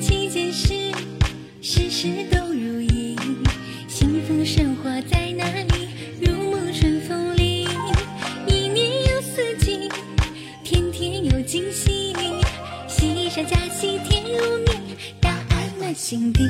七件事事事都如意幸福生活在哪里如沐春风里一年有四季天天有惊喜喜上加喜甜如蜜大爱满心底。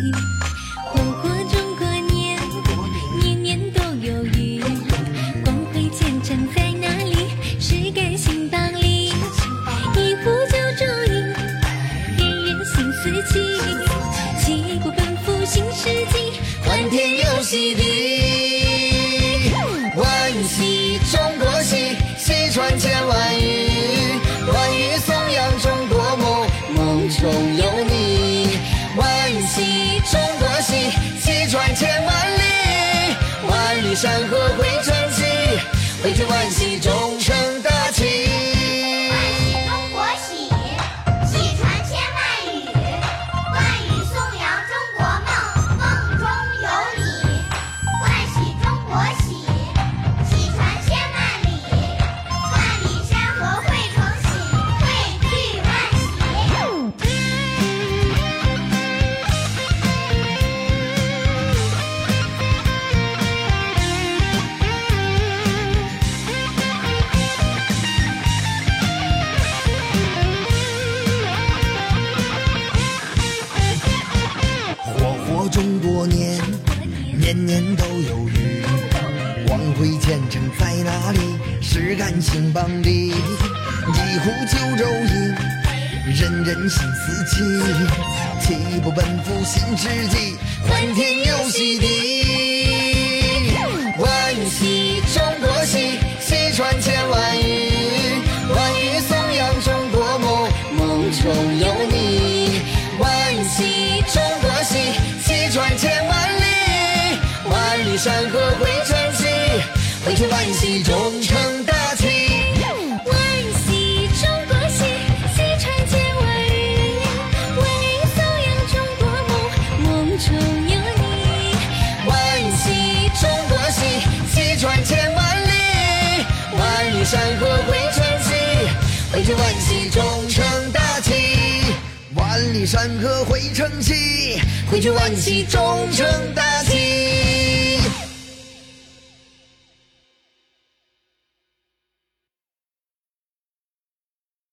新世纪，欢天又喜地，万喜中国喜，喜传千万语，万语颂扬中国梦，梦中有你。万喜中国喜，喜传千万里，万里山河会传奇，汇聚万喜。中国年，年年都有余。光辉前程在哪里？实干兴邦里。一壶九州饮，人人心思齐。齐不奔赴新世纪，欢天又喜地。万喜中国喜，喜传千万语。万语颂扬中国梦，梦中有你。万里山河汇成喜，汇聚万喜终成大器。万喜中国喜，喜传千万里。万语颂扬中国梦，梦中有你。万喜中国喜，喜传千万里。万里山河汇成喜，汇聚万喜终成大器。万里山河汇成喜，汇聚万喜终成大器。